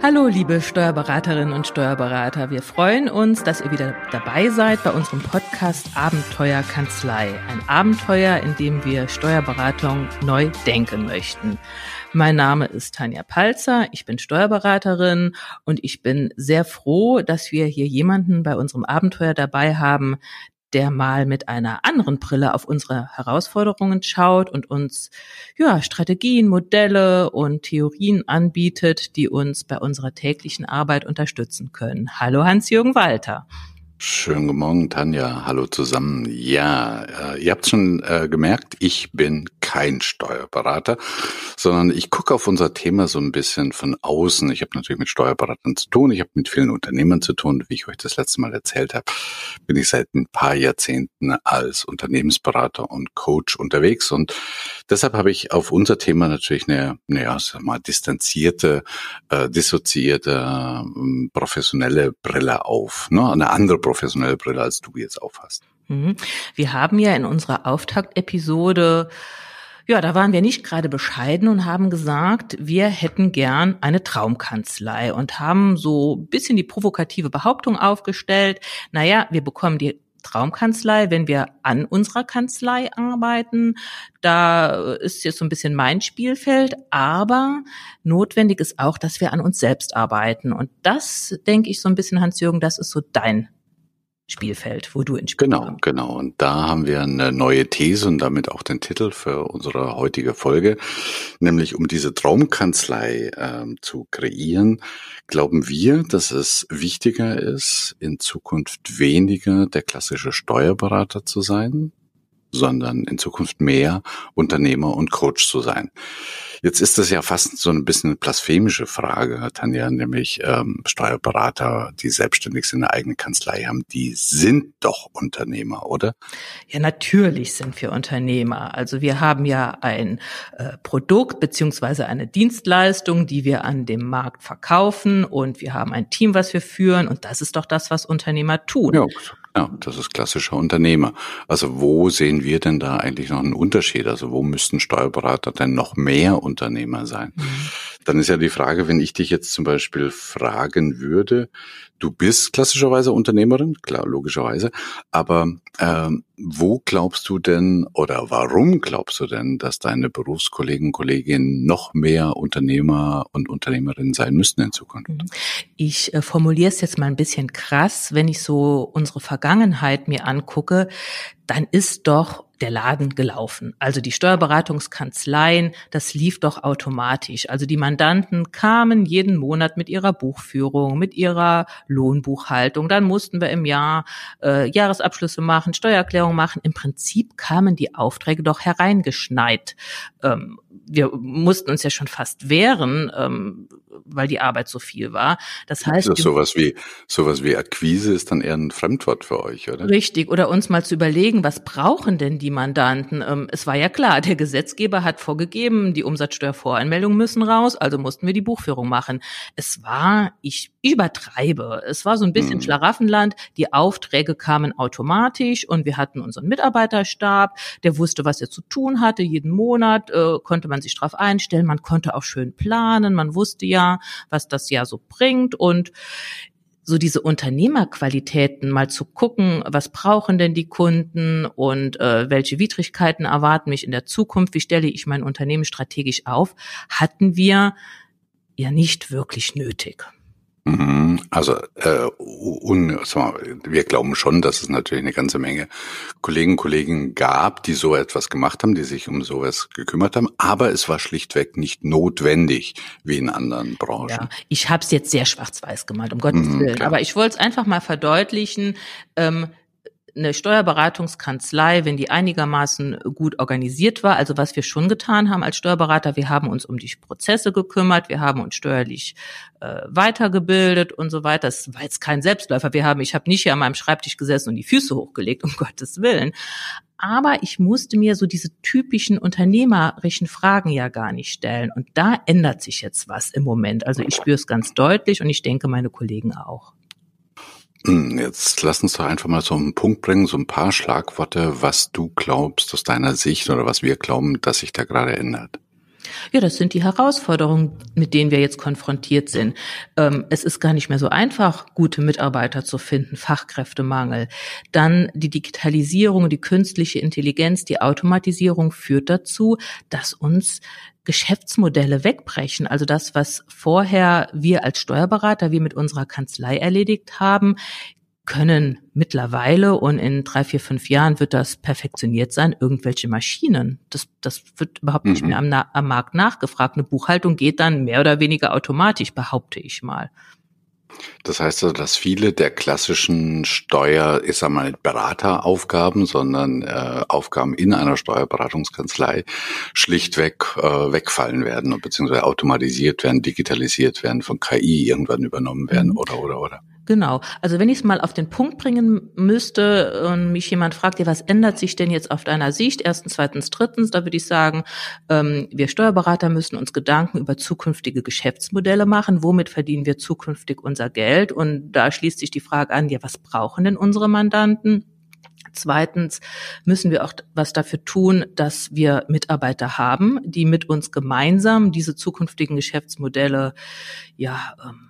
Hallo, liebe Steuerberaterinnen und Steuerberater. Wir freuen uns, dass ihr wieder dabei seid bei unserem Podcast Abenteuer Kanzlei. Ein Abenteuer, in dem wir Steuerberatung neu denken möchten. Mein Name ist Tanja Palzer. Ich bin Steuerberaterin und ich bin sehr froh, dass wir hier jemanden bei unserem Abenteuer dabei haben, der mal mit einer anderen Brille auf unsere Herausforderungen schaut und uns ja Strategien, Modelle und Theorien anbietet, die uns bei unserer täglichen Arbeit unterstützen können. Hallo Hans-Jürgen Walter. Schönen guten Morgen, Tanja. Hallo zusammen. Ja, äh, ihr habt schon äh, gemerkt, ich bin kein Steuerberater, sondern ich gucke auf unser Thema so ein bisschen von außen. Ich habe natürlich mit Steuerberatern zu tun, ich habe mit vielen Unternehmern zu tun. Wie ich euch das letzte Mal erzählt habe, bin ich seit ein paar Jahrzehnten als Unternehmensberater und Coach unterwegs und deshalb habe ich auf unser Thema natürlich eine, naja, sag mal, distanzierte, äh, dissoziierte, äh, professionelle Brille auf, ne? eine andere professionelle Brille, als du jetzt aufhast. Mhm. Wir haben ja in unserer Auftaktepisode ja, da waren wir nicht gerade bescheiden und haben gesagt, wir hätten gern eine Traumkanzlei und haben so ein bisschen die provokative Behauptung aufgestellt, naja, wir bekommen die Traumkanzlei, wenn wir an unserer Kanzlei arbeiten. Da ist jetzt so ein bisschen mein Spielfeld, aber notwendig ist auch, dass wir an uns selbst arbeiten. Und das, denke ich, so ein bisschen, Hans-Jürgen, das ist so dein Spielfeld, wo du ins Spiel Genau, kommst. genau. Und da haben wir eine neue These und damit auch den Titel für unsere heutige Folge, nämlich um diese Traumkanzlei ähm, zu kreieren, glauben wir, dass es wichtiger ist, in Zukunft weniger der klassische Steuerberater zu sein, sondern in Zukunft mehr Unternehmer und Coach zu sein. Jetzt ist das ja fast so ein bisschen eine blasphemische Frage, Tanja, nämlich ähm, Steuerberater, die selbstständig sind, eine eigene Kanzlei haben, die sind doch Unternehmer, oder? Ja, natürlich sind wir Unternehmer. Also wir haben ja ein äh, Produkt beziehungsweise eine Dienstleistung, die wir an dem Markt verkaufen und wir haben ein Team, was wir führen und das ist doch das, was Unternehmer tun. Ja, ja, das ist klassischer Unternehmer. Also wo sehen wir denn da eigentlich noch einen Unterschied? Also wo müssten Steuerberater denn noch mehr Unternehmer sein? Mhm. Dann ist ja die Frage, wenn ich dich jetzt zum Beispiel fragen würde, du bist klassischerweise Unternehmerin, klar, logischerweise, aber ähm, wo glaubst du denn oder warum glaubst du denn, dass deine Berufskollegen, Kolleginnen noch mehr Unternehmer und Unternehmerinnen sein müssten in Zukunft? Mhm. Ich äh, formuliere es jetzt mal ein bisschen krass, wenn ich so unsere Vergangenheit mir angucke, dann ist doch der Laden gelaufen. Also die Steuerberatungskanzleien, das lief doch automatisch. Also die Mandanten kamen jeden Monat mit ihrer Buchführung, mit ihrer Lohnbuchhaltung. Dann mussten wir im Jahr äh, Jahresabschlüsse machen, Steuererklärung machen. Im Prinzip kamen die Aufträge doch hereingeschneit. Ähm, wir mussten uns ja schon fast wehren, ähm, weil die Arbeit so viel war. Das heißt, also sowas wie sowas wie Akquise ist dann eher ein Fremdwort für euch, oder? Richtig. Oder uns mal zu überlegen, was brauchen denn die Mandanten? Ähm, es war ja klar, der Gesetzgeber hat vorgegeben, die Umsatzsteuervoreinmeldungen müssen raus, also mussten wir die Buchführung machen. Es war, ich übertreibe, es war so ein bisschen hm. Schlaraffenland. Die Aufträge kamen automatisch und wir hatten unseren Mitarbeiterstab, der wusste, was er zu tun hatte. Jeden Monat äh, konnte man sich darauf einstellen, man konnte auch schön planen, man wusste ja, was das Jahr so bringt und so diese Unternehmerqualitäten mal zu gucken, was brauchen denn die Kunden und äh, welche Widrigkeiten erwarten mich in der Zukunft, wie stelle ich mein Unternehmen strategisch auf, hatten wir ja nicht wirklich nötig. Mhm. Also äh, un, wir glauben schon, dass es natürlich eine ganze Menge Kollegen und Kolleginnen gab, die so etwas gemacht haben, die sich um sowas gekümmert haben, aber es war schlichtweg nicht notwendig wie in anderen Branchen. Ja, ich habe es jetzt sehr schwarz-weiß gemalt, um Gottes mhm, Willen, klar. aber ich wollte es einfach mal verdeutlichen. Ähm, eine Steuerberatungskanzlei, wenn die einigermaßen gut organisiert war, also was wir schon getan haben als Steuerberater, wir haben uns um die Prozesse gekümmert, wir haben uns steuerlich äh, weitergebildet und so weiter. Das war jetzt kein Selbstläufer. Wir haben, ich habe nicht hier an meinem Schreibtisch gesessen und die Füße hochgelegt, um Gottes Willen. Aber ich musste mir so diese typischen unternehmerischen Fragen ja gar nicht stellen. Und da ändert sich jetzt was im Moment. Also ich spüre es ganz deutlich und ich denke meine Kollegen auch. Hm, jetzt lass uns doch einfach mal so einen Punkt bringen, so ein paar Schlagworte, was du glaubst aus deiner Sicht oder was wir glauben, dass sich da gerade ändert. Ja, das sind die Herausforderungen, mit denen wir jetzt konfrontiert sind. Ähm, es ist gar nicht mehr so einfach, gute Mitarbeiter zu finden, Fachkräftemangel. Dann die Digitalisierung, die künstliche Intelligenz, die Automatisierung führt dazu, dass uns Geschäftsmodelle wegbrechen. Also das, was vorher wir als Steuerberater, wir mit unserer Kanzlei erledigt haben, können mittlerweile und in drei, vier, fünf Jahren wird das perfektioniert sein, irgendwelche Maschinen. Das, das wird überhaupt nicht mhm. mehr am, am Markt nachgefragt. Eine Buchhaltung geht dann mehr oder weniger automatisch, behaupte ich mal. Das heißt also, dass viele der klassischen Steuer, ich sag mal, Berateraufgaben, sondern äh, Aufgaben in einer Steuerberatungskanzlei schlichtweg äh, wegfallen werden, beziehungsweise automatisiert werden, digitalisiert werden, von KI irgendwann übernommen werden, mhm. oder, oder, oder. Genau. Also wenn ich es mal auf den Punkt bringen müsste und mich jemand fragt, ja, was ändert sich denn jetzt auf deiner Sicht? Erstens, zweitens, drittens, da würde ich sagen, ähm, wir Steuerberater müssen uns Gedanken über zukünftige Geschäftsmodelle machen. Womit verdienen wir zukünftig unser Geld? Und da schließt sich die Frage an, ja, was brauchen denn unsere Mandanten? Zweitens müssen wir auch was dafür tun, dass wir Mitarbeiter haben, die mit uns gemeinsam diese zukünftigen Geschäftsmodelle ja ähm,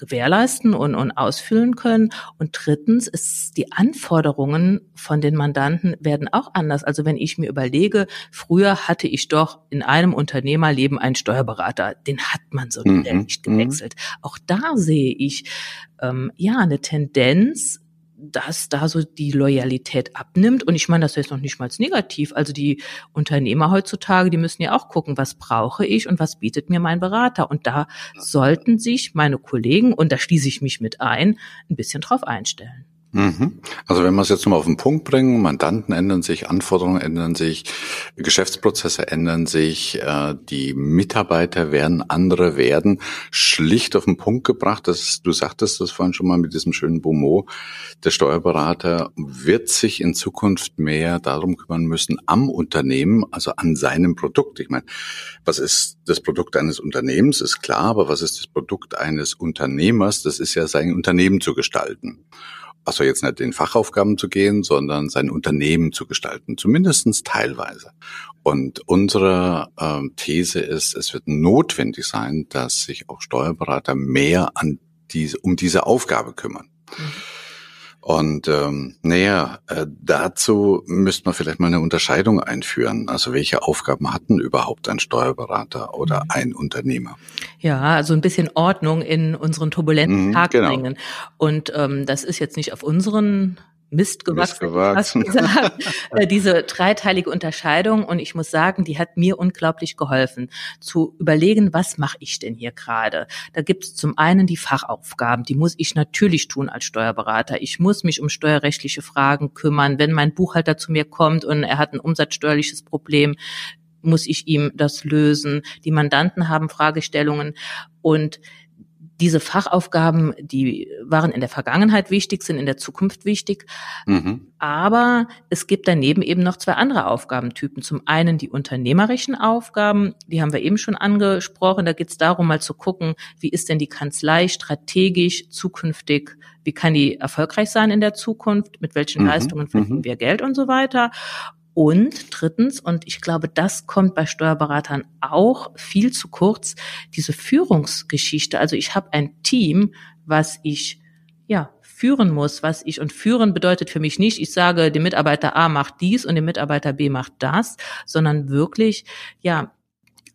gewährleisten und, und ausfüllen können. Und drittens ist die Anforderungen von den Mandanten werden auch anders. Also wenn ich mir überlege, früher hatte ich doch in einem Unternehmerleben einen Steuerberater, den hat man so mhm. nicht mhm. gewechselt. Auch da sehe ich ähm, ja eine Tendenz, dass da so die Loyalität abnimmt. Und ich meine, das ist jetzt noch nicht mal negativ. Also die Unternehmer heutzutage, die müssen ja auch gucken, was brauche ich und was bietet mir mein Berater. Und da sollten sich meine Kollegen, und da schließe ich mich mit ein, ein bisschen drauf einstellen. Mhm. Also wenn wir es jetzt nochmal auf den Punkt bringen, Mandanten ändern sich, Anforderungen ändern sich, Geschäftsprozesse ändern sich, äh, die Mitarbeiter werden andere werden, schlicht auf den Punkt gebracht, dass du sagtest das vorhin schon mal mit diesem schönen Bomo, der Steuerberater wird sich in Zukunft mehr darum kümmern müssen am Unternehmen, also an seinem Produkt. Ich meine, was ist das Produkt eines Unternehmens, ist klar, aber was ist das Produkt eines Unternehmers? Das ist ja sein Unternehmen zu gestalten also jetzt nicht in Fachaufgaben zu gehen, sondern sein Unternehmen zu gestalten, zumindestens teilweise. Und unsere äh, These ist, es wird notwendig sein, dass sich auch Steuerberater mehr an diese, um diese Aufgabe kümmern. Mhm. Und ähm, naja, äh, dazu müsste man vielleicht mal eine Unterscheidung einführen. Also welche Aufgaben hatten überhaupt ein Steuerberater oder mhm. ein Unternehmer? Ja, also ein bisschen Ordnung in unseren turbulenten mhm, Tag genau. bringen. Und ähm, das ist jetzt nicht auf unseren Mist gewachsen, Mist gewachsen. Äh, diese dreiteilige Unterscheidung. Und ich muss sagen, die hat mir unglaublich geholfen, zu überlegen, was mache ich denn hier gerade? Da gibt es zum einen die Fachaufgaben, die muss ich natürlich tun als Steuerberater. Ich muss mich um steuerrechtliche Fragen kümmern. Wenn mein Buchhalter zu mir kommt und er hat ein umsatzsteuerliches Problem, muss ich ihm das lösen. Die Mandanten haben Fragestellungen und diese Fachaufgaben, die waren in der Vergangenheit wichtig, sind in der Zukunft wichtig. Mhm. Aber es gibt daneben eben noch zwei andere Aufgabentypen. Zum einen die unternehmerischen Aufgaben, die haben wir eben schon angesprochen. Da geht es darum, mal zu gucken, wie ist denn die Kanzlei strategisch zukünftig, wie kann die erfolgreich sein in der Zukunft, mit welchen mhm. Leistungen verdienen mhm. wir Geld und so weiter. Und drittens, und ich glaube, das kommt bei Steuerberatern auch viel zu kurz, diese Führungsgeschichte. Also ich habe ein Team, was ich ja führen muss, was ich und führen bedeutet für mich nicht, ich sage, der Mitarbeiter A macht dies und der Mitarbeiter B macht das, sondern wirklich ja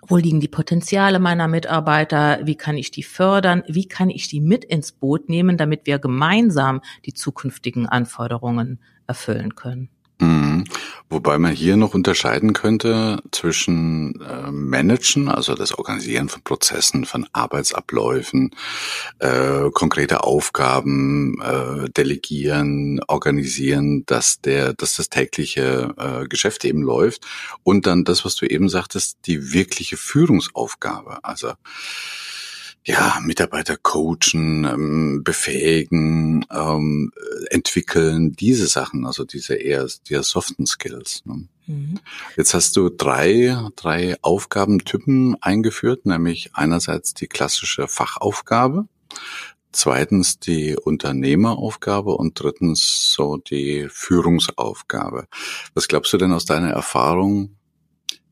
wo liegen die Potenziale meiner Mitarbeiter? Wie kann ich die fördern? Wie kann ich die mit ins Boot nehmen, damit wir gemeinsam die zukünftigen Anforderungen erfüllen können? Mhm. Wobei man hier noch unterscheiden könnte zwischen äh, Managen, also das Organisieren von Prozessen, von Arbeitsabläufen, äh, konkrete Aufgaben äh, delegieren, organisieren, dass der, dass das tägliche äh, Geschäft eben läuft und dann das, was du eben sagtest, die wirkliche Führungsaufgabe. Also ja, Mitarbeiter coachen, ähm, befähigen, ähm, entwickeln, diese Sachen, also diese eher, die soften Skills. Ne? Mhm. Jetzt hast du drei, drei Aufgabentypen eingeführt, nämlich einerseits die klassische Fachaufgabe, zweitens die Unternehmeraufgabe und drittens so die Führungsaufgabe. Was glaubst du denn aus deiner Erfahrung,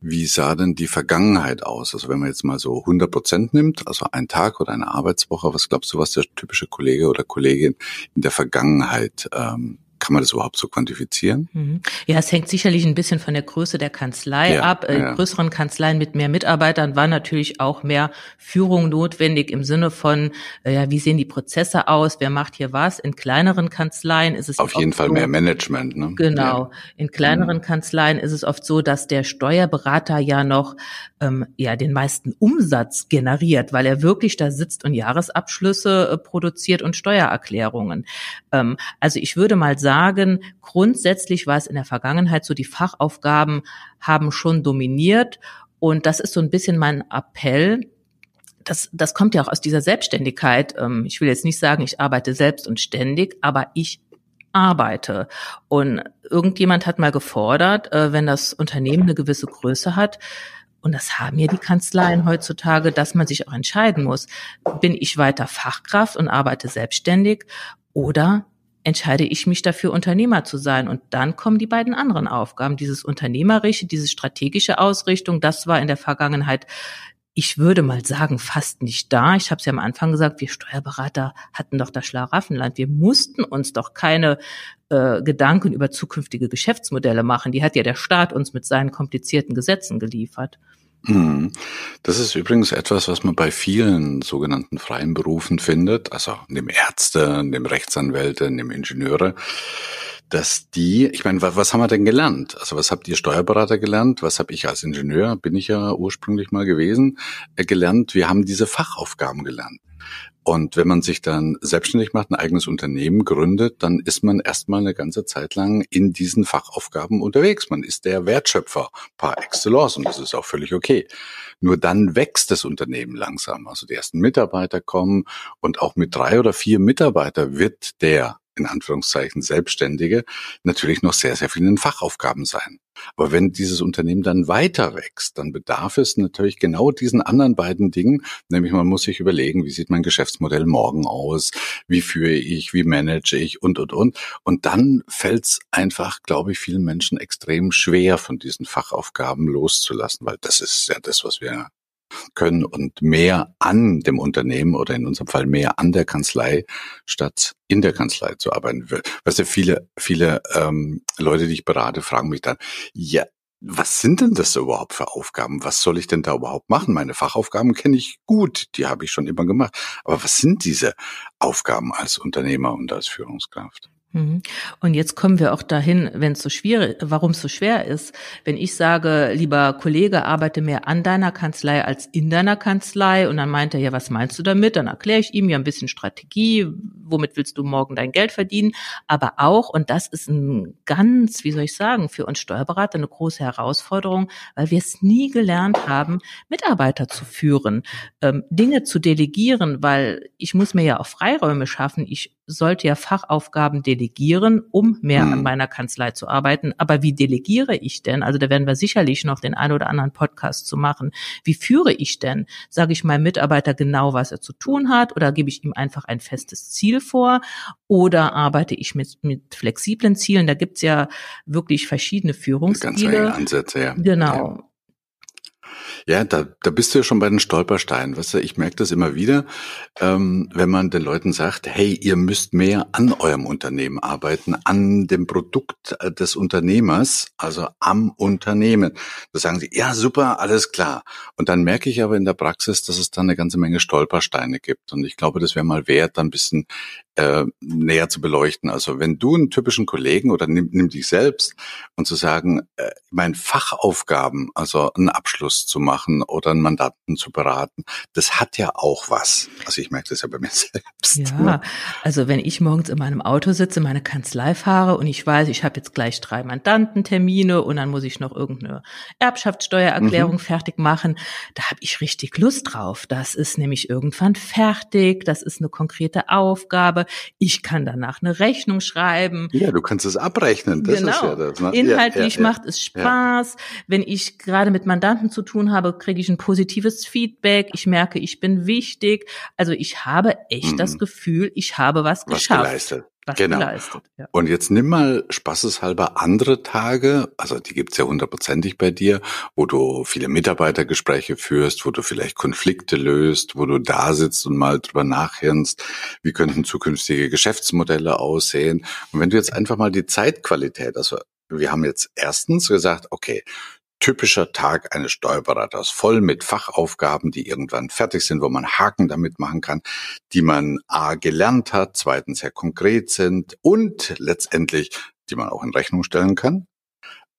Wie sah denn die Vergangenheit aus? Also wenn man jetzt mal so 100 Prozent nimmt, also ein Tag oder eine Arbeitswoche, was glaubst du, was der typische Kollege oder Kollegin in der Vergangenheit ähm, kann man das überhaupt so quantifizieren? Mhm. Ja, es hängt sicherlich ein bisschen von der Größe der Kanzlei ja, ab. In ja. größeren Kanzleien mit mehr Mitarbeitern war natürlich auch mehr Führung notwendig im Sinne von, äh, ja, wie sehen die Prozesse aus, wer macht hier was. In kleineren Kanzleien ist es auf jeden Fall so, mehr Management. Ne? Genau. Ja. In kleineren mhm. Kanzleien ist es oft so, dass der Steuerberater ja noch ähm, ja den meisten Umsatz generiert, weil er wirklich da sitzt und Jahresabschlüsse äh, produziert und Steuererklärungen. Ähm, also ich würde mal sagen sagen, grundsätzlich war es in der Vergangenheit so, die Fachaufgaben haben schon dominiert. Und das ist so ein bisschen mein Appell, das, das kommt ja auch aus dieser Selbstständigkeit. Ähm, ich will jetzt nicht sagen, ich arbeite selbst und ständig, aber ich arbeite. Und irgendjemand hat mal gefordert, äh, wenn das Unternehmen eine gewisse Größe hat, und das haben ja die Kanzleien heutzutage, dass man sich auch entscheiden muss, bin ich weiter Fachkraft und arbeite selbstständig oder entscheide ich mich dafür, Unternehmer zu sein. Und dann kommen die beiden anderen Aufgaben. Dieses unternehmerische, diese strategische Ausrichtung, das war in der Vergangenheit, ich würde mal sagen, fast nicht da. Ich habe es ja am Anfang gesagt, wir Steuerberater hatten doch das Schlaraffenland. Wir mussten uns doch keine äh, Gedanken über zukünftige Geschäftsmodelle machen. Die hat ja der Staat uns mit seinen komplizierten Gesetzen geliefert. Mhm. Das ist übrigens etwas, was man bei vielen sogenannten freien Berufen findet, also neben Ärzte, neben Rechtsanwälte, neben Ingenieure, dass die, ich meine, was haben wir denn gelernt? Also was habt ihr Steuerberater gelernt? Was habe ich als Ingenieur, bin ich ja ursprünglich mal gewesen, äh, gelernt? Wir haben diese Fachaufgaben gelernt. Und wenn man sich dann selbstständig macht, ein eigenes Unternehmen gründet, dann ist man erstmal eine ganze Zeit lang in diesen Fachaufgaben unterwegs. Man ist der Wertschöpfer par excellence und das ist auch völlig okay. Nur dann wächst das Unternehmen langsam. Also die ersten Mitarbeiter kommen und auch mit drei oder vier Mitarbeiter wird der in Anführungszeichen Selbstständige natürlich noch sehr, sehr vielen Fachaufgaben sein. Aber wenn dieses Unternehmen dann weiter wächst, dann bedarf es natürlich genau diesen anderen beiden Dingen, nämlich man muss sich überlegen, wie sieht mein Geschäftsmodell morgen aus, wie führe ich, wie manage ich? Und, und, und. Und dann fällt es einfach, glaube ich, vielen Menschen extrem schwer, von diesen Fachaufgaben loszulassen, weil das ist ja das, was wir können und mehr an dem Unternehmen oder in unserem Fall mehr an der Kanzlei statt in der Kanzlei zu arbeiten. Weißt du, viele, viele ähm, Leute, die ich berate, fragen mich dann, ja, was sind denn das überhaupt für Aufgaben? Was soll ich denn da überhaupt machen? Meine Fachaufgaben kenne ich gut, die habe ich schon immer gemacht. Aber was sind diese Aufgaben als Unternehmer und als Führungskraft? Mhm. Und jetzt kommen wir auch dahin, wenn es so schwierig, warum es so schwer ist. Wenn ich sage, lieber Kollege, arbeite mehr an deiner Kanzlei als in deiner Kanzlei, und dann meint er, ja, was meinst du damit? Dann erkläre ich ihm ja ein bisschen Strategie, womit willst du morgen dein Geld verdienen? Aber auch, und das ist ein ganz, wie soll ich sagen, für uns Steuerberater eine große Herausforderung, weil wir es nie gelernt haben, Mitarbeiter zu führen, ähm, Dinge zu delegieren, weil ich muss mir ja auch Freiräume schaffen. Ich sollte ja Fachaufgaben delegieren, um mehr mhm. an meiner Kanzlei zu arbeiten. Aber wie delegiere ich denn? Also da werden wir sicherlich noch den einen oder anderen Podcast zu machen. Wie führe ich denn? Sage ich meinem Mitarbeiter genau, was er zu tun hat? Oder gebe ich ihm einfach ein festes Ziel vor? Oder arbeite ich mit, mit flexiblen Zielen? Da gibt's ja wirklich verschiedene Führungsstile. Ganz Ansätze, ja. Genau. Ja. Ja, da, da bist du ja schon bei den Stolpersteinen. Weißt du, ich merke das immer wieder, ähm, wenn man den Leuten sagt, hey, ihr müsst mehr an eurem Unternehmen arbeiten, an dem Produkt äh, des Unternehmers, also am Unternehmen. Da sagen sie, ja, super, alles klar. Und dann merke ich aber in der Praxis, dass es da eine ganze Menge Stolpersteine gibt. Und ich glaube, das wäre mal wert, da ein bisschen äh, näher zu beleuchten. Also wenn du einen typischen Kollegen oder nimm, nimm dich selbst und zu sagen, äh, mein Fachaufgaben, also einen Abschluss zu machen oder einen Mandanten zu beraten, das hat ja auch was. Also ich merke das ja bei mir selbst. Ja, ne? also wenn ich morgens in meinem Auto sitze, meine Kanzlei fahre und ich weiß, ich habe jetzt gleich drei Mandantentermine und dann muss ich noch irgendeine Erbschaftssteuererklärung mhm. fertig machen, da habe ich richtig Lust drauf. Das ist nämlich irgendwann fertig, das ist eine konkrete Aufgabe ich kann danach eine Rechnung schreiben. Ja, du kannst es abrechnen. Das genau. ist ja das. Ne? Inhaltlich ja, ja, macht es Spaß. Wenn ich gerade mit Mandanten zu tun habe, kriege ich ein positives Feedback. Ich merke, ich bin wichtig. Also ich habe echt mhm. das Gefühl, ich habe was, was geschafft. Geleistet. Was genau. leistet. Ja. Und jetzt nimm mal spaßeshalber andere Tage, also die gibt's ja hundertprozentig bei dir, wo du viele Mitarbeitergespräche führst, wo du vielleicht Konflikte löst, wo du da sitzt und mal drüber nachhirnst, wie könnten zukünftige Geschäftsmodelle aussehen. Und wenn du jetzt einfach mal die Zeitqualität, also wir haben jetzt erstens gesagt, okay, typischer Tag eines Steuerberaters, voll mit Fachaufgaben, die irgendwann fertig sind, wo man Haken damit machen kann, die man A gelernt hat, zweitens sehr konkret sind und letztendlich, die man auch in Rechnung stellen kann.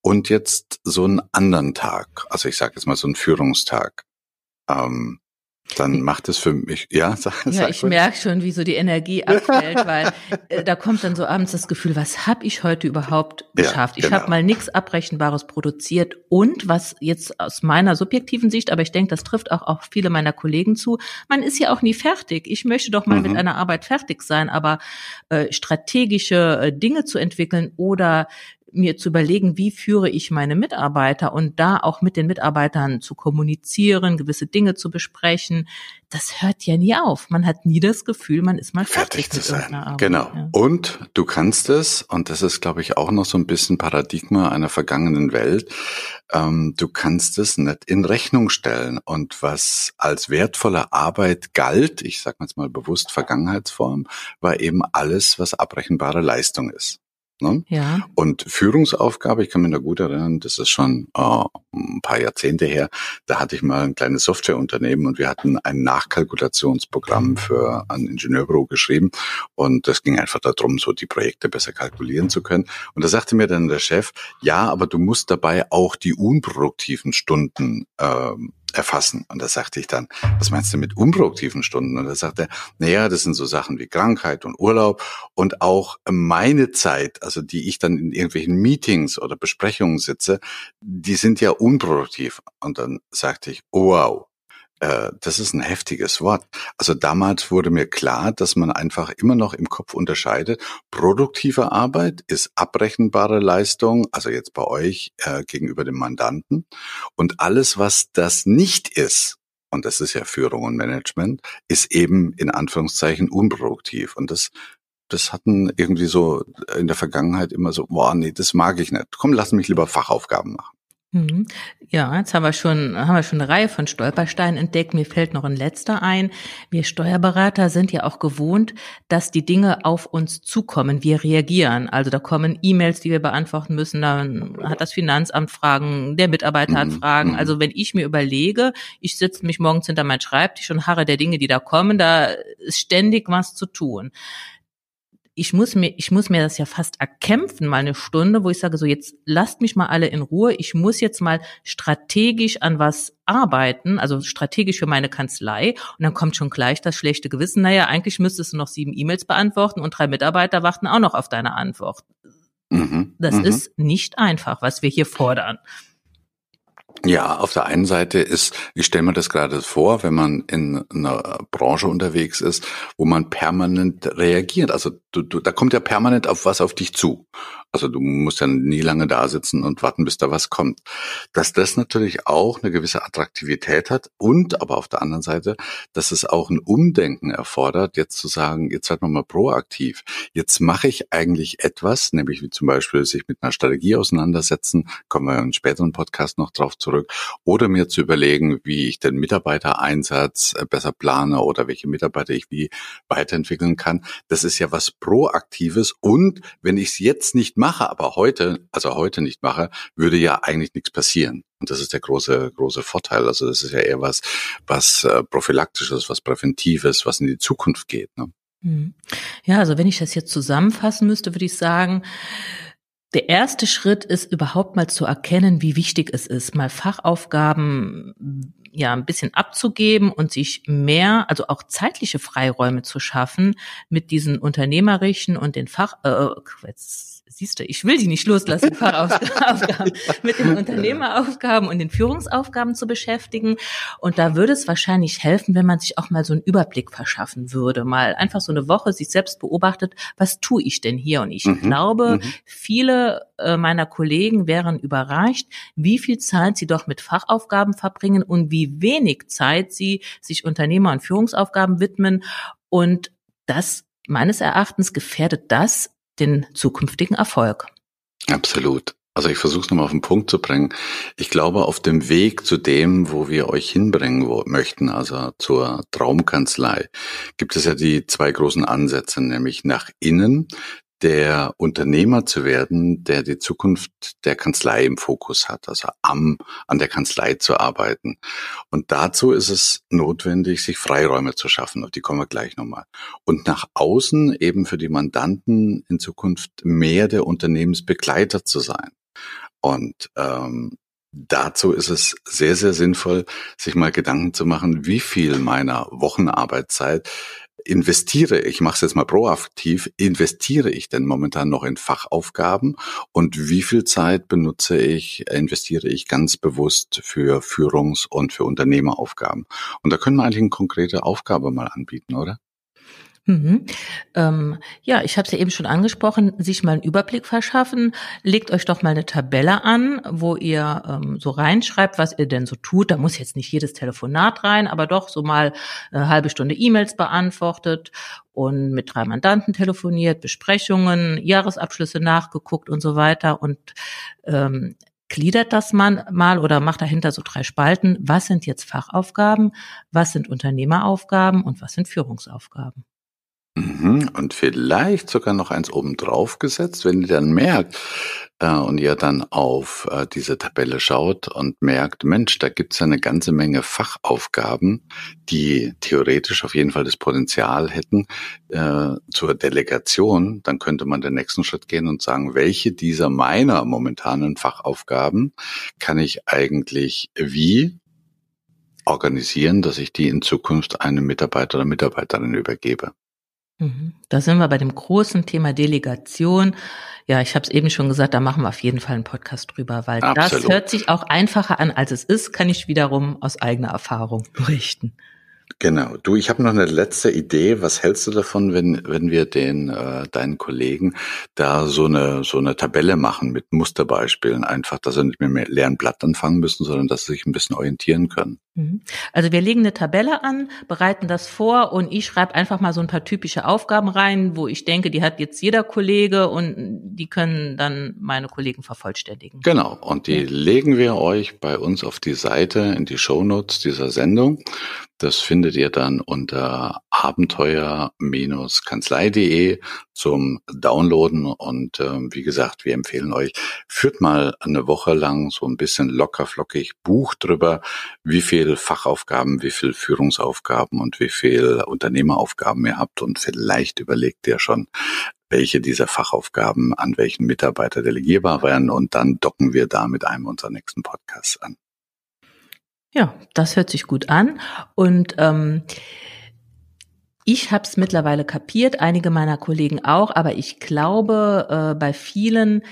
Und jetzt so einen anderen Tag, also ich sage jetzt mal so einen Führungstag. Ähm, dann macht es für mich, ja, sag, ja sag ich merke schon, wie so die Energie abfällt, weil äh, da kommt dann so abends das Gefühl, was habe ich heute überhaupt geschafft? Ja, genau. Ich habe mal nichts Abrechenbares produziert und was jetzt aus meiner subjektiven Sicht, aber ich denke, das trifft auch auf viele meiner Kollegen zu, man ist ja auch nie fertig. Ich möchte doch mal mhm. mit einer Arbeit fertig sein, aber äh, strategische äh, Dinge zu entwickeln oder mir zu überlegen, wie führe ich meine Mitarbeiter und da auch mit den Mitarbeitern zu kommunizieren, gewisse Dinge zu besprechen, das hört ja nie auf. Man hat nie das Gefühl, man ist mal fertig, fertig zu sein. Arbeit, genau. Ja. Und du kannst es, und das ist, glaube ich, auch noch so ein bisschen Paradigma einer vergangenen Welt, ähm, du kannst es nicht in Rechnung stellen. Und was als wertvolle Arbeit galt, ich sage jetzt mal bewusst Vergangenheitsform, war eben alles, was abrechenbare Leistung ist. Ne? Ja. Und Führungsaufgabe, ich kann mich da gut erinnern, das ist schon äh, ein paar Jahrzehnte her, da hatte ich mal ein kleines Softwareunternehmen und wir hatten ein Nachkalkulationsprogramm für ein Ingenieurbüro geschrieben und das ging einfach darum, so die Projekte besser kalkulieren zu können. Und da sagte mir dann der Chef, ja, aber du musst dabei auch die unproduktiven Stunden ähm, erfassen. Und da sagte ich dann, was meinst du mit unproduktiven Stunden? Und da sagte er, naja, das sind so Sachen wie Krankheit und Urlaub und auch meine Zeit, also die ich dann in irgendwelchen Meetings oder Besprechungen sitze, die sind ja unproduktiv. Und dann sagte ich, wow, äh, das ist ein heftiges Wort. Also damals wurde mir klar, dass man einfach immer noch im Kopf unterscheidet. Produktive Arbeit ist abrechenbare Leistung, also jetzt bei euch äh, gegenüber dem Mandanten. Und alles, was das nicht ist, und das ist ja Führung und Management, ist eben in Anführungszeichen unproduktiv. Und das das hatten irgendwie so in der Vergangenheit immer so, boah, nee, das mag ich nicht. Komm, lass mich lieber Fachaufgaben machen. Mhm. Ja, jetzt haben wir schon, haben wir schon eine Reihe von Stolpersteinen entdeckt. Mir fällt noch ein letzter ein. Wir Steuerberater sind ja auch gewohnt, dass die Dinge auf uns zukommen. Wir reagieren. Also da kommen E-Mails, die wir beantworten müssen. Dann hat das Finanzamt Fragen, der Mitarbeiter hat mhm. Fragen. Mhm. Also wenn ich mir überlege, ich sitze mich morgens hinter meinen Schreibtisch und harre der Dinge, die da kommen, da ist ständig was zu tun ich muss mir, ich muss mir das ja fast erkämpfen, mal eine Stunde, wo ich sage, so jetzt lasst mich mal alle in Ruhe. Ich muss jetzt mal strategisch an was arbeiten, also strategisch für meine Kanzlei. Und dann kommt schon gleich das schlechte Gewissen. Naja, eigentlich müsstest du noch sieben E-Mails beantworten und drei Mitarbeiter warten auch noch auf deine Antwort. Mhm, das mhm. ist nicht einfach, was wir hier fordern. Ja, auf der einen Seite ist, ich stelle mir das gerade vor, wenn man in einer Branche unterwegs ist, wo man permanent reagiert. Also du, du, da kommt ja permanent auf was auf dich zu. Also du musst ja nie lange da sitzen und warten, bis da was kommt. Dass das natürlich auch eine gewisse Attraktivität hat und aber auf der anderen Seite, dass es auch ein Umdenken erfordert, jetzt zu sagen, jetzt seid man mal proaktiv. Jetzt mache ich eigentlich etwas, nämlich wie zum Beispiel sich mit einer Strategie auseinandersetzen, kommen wir in einem späteren Podcast noch drauf zurück, oder mir zu überlegen, wie ich den Mitarbeitereinsatz äh, besser plane oder welche Mitarbeiter ich wie weiterentwickeln kann. Das ist ja was Proaktives und wenn ich es jetzt nicht mache, aber heute, also heute nicht mache, würde ja eigentlich nichts passieren. Und das ist der große, große Vorteil. Also das ist ja eher was, was äh, prophylaktisches, was präventives, was in die Zukunft geht. Ne? Mhm. Ja, also wenn ich das jetzt zusammenfassen müsste, würde ich sagen, der erste Schritt ist überhaupt mal zu erkennen, wie wichtig es ist, mal Fachaufgaben ja ein bisschen abzugeben und sich mehr, also auch zeitliche Freiräume zu schaffen mit diesen unternehmerischen und den Fach, äh, jetzt siehst du, ich will die nicht loslassen, Fachaufgaben mit den Unternehmeraufgaben und den Führungsaufgaben zu beschäftigen. Und da würde es wahrscheinlich helfen, wenn man sich auch mal so einen Überblick verschaffen würde, mal einfach so eine Woche sich selbst beobachtet, was tue ich denn hier? Und ich mhm. glaube, mhm. viele äh, meiner Kollegen wären überrascht, wie viel Zeit sie doch mit Fachaufgaben verbringen und wie wenig Zeit sie sich Unternehmer- und Führungsaufgaben widmen. Und das meines Erachtens gefährdet das den zukünftigen Erfolg. Absolut. Also ich versuche es nochmal auf den Punkt zu bringen. Ich glaube, auf dem Weg zu dem, wo wir euch hinbringen möchten, also zur Traumkanzlei, gibt es ja die zwei großen Ansätze, nämlich nach innen, der Unternehmer zu werden, der die Zukunft der Kanzlei im Fokus hat, also am, an der Kanzlei zu arbeiten. Und dazu ist es notwendig, sich Freiräume zu schaffen, auf die kommen wir gleich nochmal. Und nach außen eben für die Mandanten in Zukunft mehr der Unternehmensbegleiter zu sein. Und ähm, Dazu ist es sehr, sehr sinnvoll, sich mal Gedanken zu machen, wie viel meiner Wochenarbeitszeit investiere, ich mache es jetzt mal proaktiv, investiere ich denn momentan noch in Fachaufgaben und wie viel Zeit benutze ich, investiere ich ganz bewusst für Führungs- und für Unternehmeraufgaben? Und da können wir eigentlich eine konkrete Aufgabe mal anbieten, oder? Mhm. Ähm, ja, ich habe es ja eben schon angesprochen, sich mal einen Überblick verschaffen. Legt euch doch mal eine Tabelle an, wo ihr ähm, so reinschreibt, was ihr denn so tut. Da muss jetzt nicht jedes Telefonat rein, aber doch so mal eine halbe Stunde E-Mails beantwortet und mit drei Mandanten telefoniert, Besprechungen, Jahresabschlüsse nachgeguckt und so weiter und ähm, gliedert das man mal oder macht dahinter so drei Spalten. Was sind jetzt Fachaufgaben? Was sind Unternehmeraufgaben und was sind Führungsaufgaben? Mhm. Und vielleicht sogar noch eins obendrauf gesetzt, wenn ihr dann merkt äh, und ihr dann auf äh, diese Tabelle schaut und merkt, Mensch, da gibt's ja eine ganze Menge Fachaufgaben, die theoretisch auf jeden Fall das Potenzial hätten äh, zur Delegation, dann könnte man den nächsten Schritt gehen und sagen, welche dieser meiner momentanen Fachaufgaben kann ich eigentlich wie organisieren, dass ich die in Zukunft einem Mitarbeiter oder Mitarbeiterin übergebe. Mhm. Da sind wir bei dem großen Thema Delegation. Ja, ich habe es eben schon gesagt, da machen wir auf jeden Fall einen Podcast drüber, weil Absolut. das hört sich auch einfacher an, als es ist, kann ich wiederum aus eigener Erfahrung berichten. Genau. Du, ich habe noch eine letzte Idee. Was hältst du davon, wenn wenn wir den äh, deinen Kollegen da so eine so eine Tabelle machen mit Musterbeispielen, einfach, dass sie nicht mehr mit leeren Blatt anfangen müssen, sondern dass sie sich ein bisschen orientieren können. Mhm. Also wir legen eine Tabelle an, bereiten das vor und ich schreibe einfach mal so ein paar typische Aufgaben rein, wo ich denke, die hat jetzt jeder Kollege und die können dann meine Kollegen vervollständigen. Genau, und die ja. legen wir euch bei uns auf die Seite in die Shownotes dieser Sendung. Das findet ihr dann unter abenteuer-kanzlei.de zum Downloaden. Und äh, wie gesagt, wir empfehlen euch, führt mal eine Woche lang so ein bisschen locker flockig Buch drüber, wie viel Fachaufgaben, wie viel Führungsaufgaben und wie viel Unternehmeraufgaben ihr habt. Und vielleicht überlegt ihr schon, welche dieser Fachaufgaben an welchen Mitarbeiter delegierbar werden und dann docken wir da mit einem unserer nächsten Podcasts an. Ja, das hört sich gut an und ähm, ich habe es mittlerweile kapiert, einige meiner Kollegen auch, aber ich glaube, äh, bei vielen,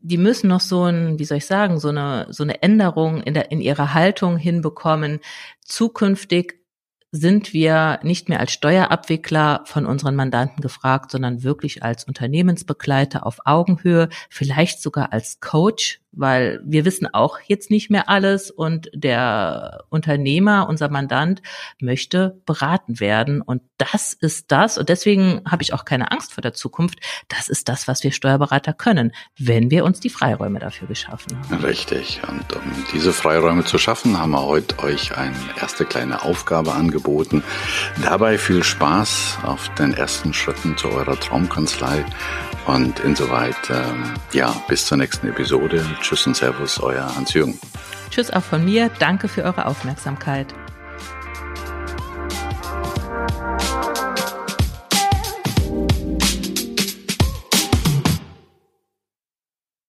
die müssen noch so ein, wie soll ich sagen, so eine so eine Änderung in der in ihrer Haltung hinbekommen. Zukünftig sind wir nicht mehr als Steuerabwickler von unseren Mandanten gefragt, sondern wirklich als Unternehmensbegleiter auf Augenhöhe, vielleicht sogar als Coach weil wir wissen auch jetzt nicht mehr alles und der Unternehmer, unser Mandant, möchte beraten werden. Und das ist das, und deswegen habe ich auch keine Angst vor der Zukunft, das ist das, was wir Steuerberater können, wenn wir uns die Freiräume dafür geschaffen haben. Richtig. Und um diese Freiräume zu schaffen, haben wir heute euch eine erste kleine Aufgabe angeboten. Dabei viel Spaß auf den ersten Schritten zu eurer Traumkanzlei und insoweit, ähm, ja, bis zur nächsten Episode. Tschüss und Servus, euer Hans-Jürgen. Tschüss auch von mir. Danke für eure Aufmerksamkeit.